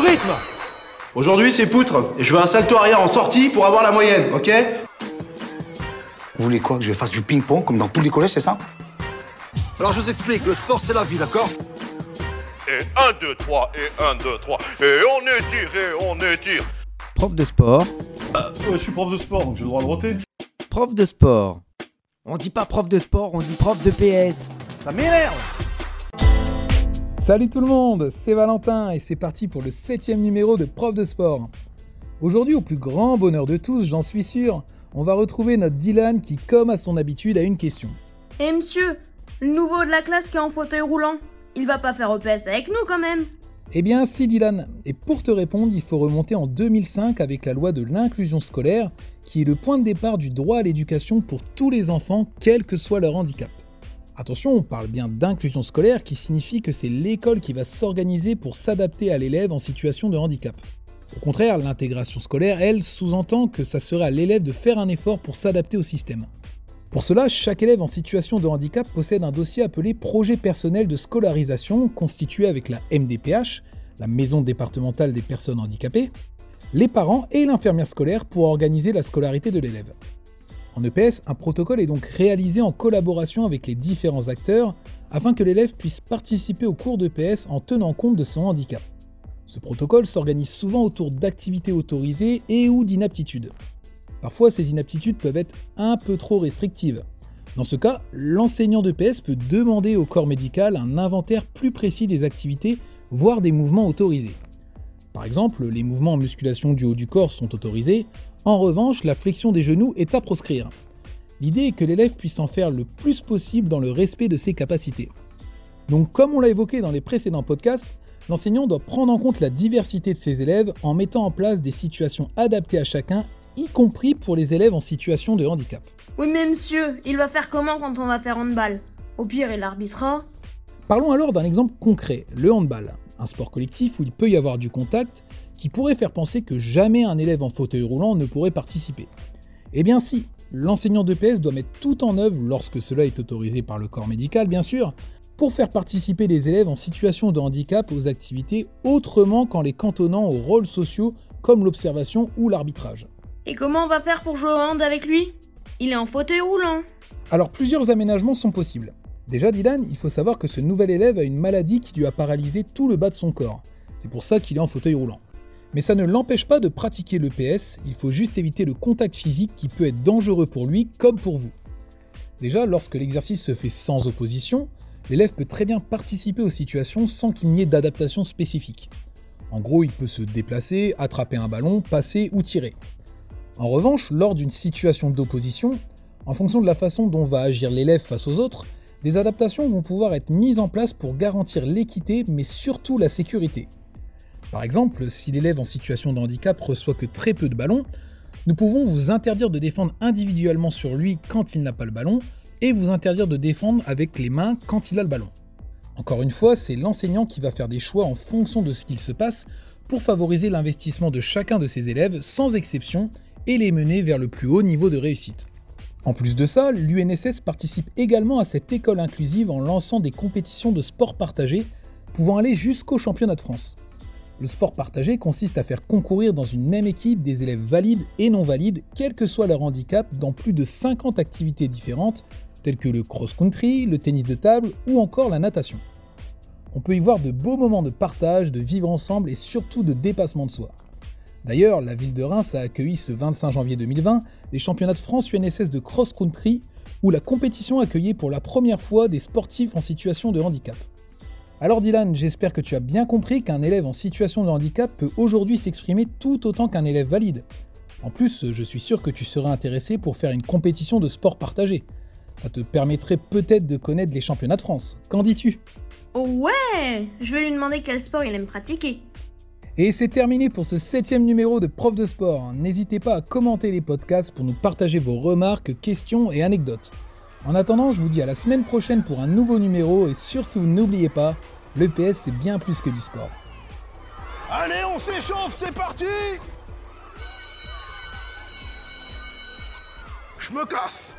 rythme Aujourd'hui, c'est poutre, et je veux un salto arrière en sortie pour avoir la moyenne, ok Vous voulez quoi? Que je fasse du ping-pong comme dans tous les collèges, c'est ça? Alors je vous explique, le sport c'est la vie, d'accord? Et 1, 2, 3, et 1, 2, 3, et on étire, et on étire. Prof de sport. Ouais, je suis prof de sport, donc j'ai le droit de roter. Prof de sport. On dit pas prof de sport, on dit prof de PS. Ça m'énerve Salut tout le monde, c'est Valentin et c'est parti pour le septième numéro de Prof de sport. Aujourd'hui, au plus grand bonheur de tous, j'en suis sûr, on va retrouver notre Dylan qui, comme à son habitude, a une question. Eh monsieur, le nouveau de la classe qui est en fauteuil roulant, il va pas faire EPS avec nous quand même Eh bien, si Dylan, et pour te répondre, il faut remonter en 2005 avec la loi de l'inclusion scolaire, qui est le point de départ du droit à l'éducation pour tous les enfants, quel que soit leur handicap. Attention, on parle bien d'inclusion scolaire qui signifie que c'est l'école qui va s'organiser pour s'adapter à l'élève en situation de handicap. Au contraire, l'intégration scolaire, elle, sous-entend que ça sera à l'élève de faire un effort pour s'adapter au système. Pour cela, chaque élève en situation de handicap possède un dossier appelé projet personnel de scolarisation constitué avec la MDPH, la Maison départementale des personnes handicapées, les parents et l'infirmière scolaire pour organiser la scolarité de l'élève. En EPS, un protocole est donc réalisé en collaboration avec les différents acteurs afin que l'élève puisse participer au cours d'EPS en tenant compte de son handicap. Ce protocole s'organise souvent autour d'activités autorisées et ou d'inaptitudes. Parfois, ces inaptitudes peuvent être un peu trop restrictives. Dans ce cas, l'enseignant d'EPS peut demander au corps médical un inventaire plus précis des activités, voire des mouvements autorisés. Par exemple, les mouvements en musculation du haut du corps sont autorisés, en revanche, la flexion des genoux est à proscrire. L'idée est que l'élève puisse en faire le plus possible dans le respect de ses capacités. Donc comme on l'a évoqué dans les précédents podcasts, l'enseignant doit prendre en compte la diversité de ses élèves en mettant en place des situations adaptées à chacun, y compris pour les élèves en situation de handicap. Oui mais monsieur, il va faire comment quand on va faire handball? Au pire, il arbitrera. Parlons alors d'un exemple concret, le handball, un sport collectif où il peut y avoir du contact qui pourrait faire penser que jamais un élève en fauteuil roulant ne pourrait participer. Eh bien si, l'enseignant d'EPS doit mettre tout en œuvre, lorsque cela est autorisé par le corps médical bien sûr, pour faire participer les élèves en situation de handicap aux activités autrement qu'en les cantonnant aux rôles sociaux comme l'observation ou l'arbitrage. Et comment on va faire pour jouer au hand avec lui? Il est en fauteuil roulant. Alors plusieurs aménagements sont possibles. Déjà Dylan, il faut savoir que ce nouvel élève a une maladie qui lui a paralysé tout le bas de son corps. C'est pour ça qu'il est en fauteuil roulant. Mais ça ne l'empêche pas de pratiquer l'EPS, il faut juste éviter le contact physique qui peut être dangereux pour lui comme pour vous. Déjà, lorsque l'exercice se fait sans opposition, l'élève peut très bien participer aux situations sans qu'il n'y ait d'adaptation spécifique. En gros, il peut se déplacer, attraper un ballon, passer ou tirer. En revanche, lors d'une situation d'opposition, en fonction de la façon dont va agir l'élève face aux autres, des adaptations vont pouvoir être mises en place pour garantir l'équité mais surtout la sécurité. Par exemple, si l'élève en situation de handicap reçoit que très peu de ballons, nous pouvons vous interdire de défendre individuellement sur lui quand il n'a pas le ballon, et vous interdire de défendre avec les mains quand il a le ballon. Encore une fois, c'est l'enseignant qui va faire des choix en fonction de ce qu'il se passe pour favoriser l'investissement de chacun de ses élèves sans exception et les mener vers le plus haut niveau de réussite. En plus de ça, l'UNSS participe également à cette école inclusive en lançant des compétitions de sport partagé pouvant aller jusqu'au championnat de France. Le sport partagé consiste à faire concourir dans une même équipe des élèves valides et non valides, quel que soit leur handicap, dans plus de 50 activités différentes, telles que le cross-country, le tennis de table ou encore la natation. On peut y voir de beaux moments de partage, de vivre ensemble et surtout de dépassement de soi. D'ailleurs, la ville de Reims a accueilli ce 25 janvier 2020 les championnats de France UNSS de cross-country, où la compétition accueillait pour la première fois des sportifs en situation de handicap. Alors Dylan, j'espère que tu as bien compris qu'un élève en situation de handicap peut aujourd'hui s'exprimer tout autant qu'un élève valide. En plus, je suis sûr que tu serais intéressé pour faire une compétition de sport partagé. Ça te permettrait peut-être de connaître les championnats de France. Qu'en dis-tu? Ouais Je vais lui demander quel sport il aime pratiquer. Et c'est terminé pour ce septième numéro de Prof de sport. N'hésitez pas à commenter les podcasts pour nous partager vos remarques, questions et anecdotes. En attendant, je vous dis à la semaine prochaine pour un nouveau numéro et surtout n'oubliez pas, l'EPS c'est bien plus que du sport. Allez, on s'échauffe, c'est parti Je me casse